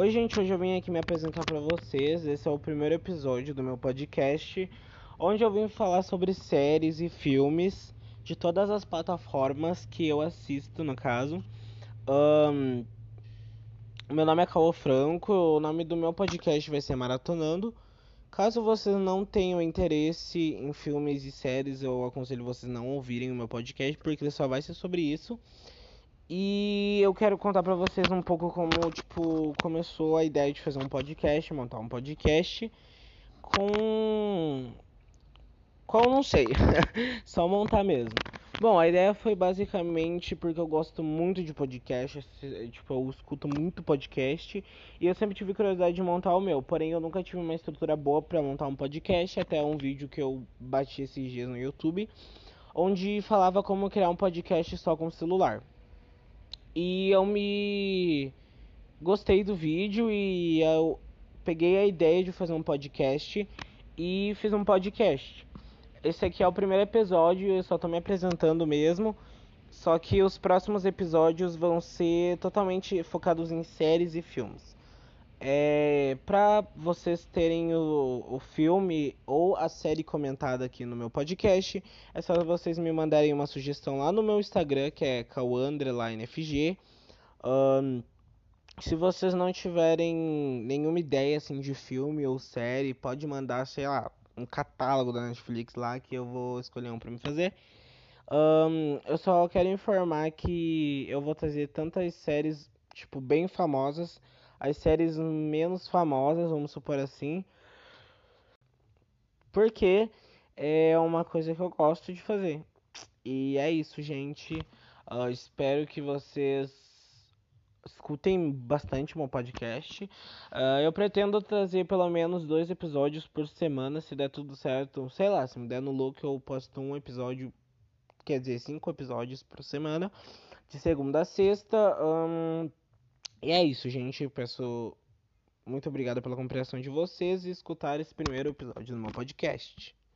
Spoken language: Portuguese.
Oi, gente, hoje eu vim aqui me apresentar para vocês. Esse é o primeiro episódio do meu podcast, onde eu vim falar sobre séries e filmes de todas as plataformas que eu assisto, no caso. Um, meu nome é Caô Franco, o nome do meu podcast vai ser Maratonando. Caso vocês não tenham interesse em filmes e séries, eu aconselho vocês não ouvirem o meu podcast, porque ele só vai ser sobre isso. E eu quero contar para vocês um pouco como, tipo, começou a ideia de fazer um podcast, montar um podcast com qual não sei, só montar mesmo. Bom, a ideia foi basicamente porque eu gosto muito de podcast, tipo, eu escuto muito podcast e eu sempre tive curiosidade de montar o meu, porém eu nunca tive uma estrutura boa para montar um podcast, até um vídeo que eu bati esses dias no YouTube, onde falava como criar um podcast só com celular. E eu me gostei do vídeo e eu peguei a ideia de fazer um podcast e fiz um podcast. Esse aqui é o primeiro episódio, eu só tô me apresentando mesmo. Só que os próximos episódios vão ser totalmente focados em séries e filmes. É, pra vocês terem o, o filme ou a série comentada aqui no meu podcast, é só vocês me mandarem uma sugestão lá no meu Instagram, que é kauandrelinefg. Um, se vocês não tiverem nenhuma ideia assim de filme ou série, pode mandar, sei lá, um catálogo da Netflix lá que eu vou escolher um para me fazer. Um, eu só quero informar que eu vou trazer tantas séries, tipo, bem famosas as séries menos famosas, vamos supor assim. Porque é uma coisa que eu gosto de fazer. E é isso, gente. Uh, espero que vocês escutem bastante meu podcast. Uh, eu pretendo trazer pelo menos dois episódios por semana, se der tudo certo. Sei lá, se me der no look, eu posto um episódio, quer dizer, cinco episódios por semana, de segunda a sexta. Um, e é isso, gente. peço muito obrigado pela compreensão de vocês e escutar esse primeiro episódio do meu podcast.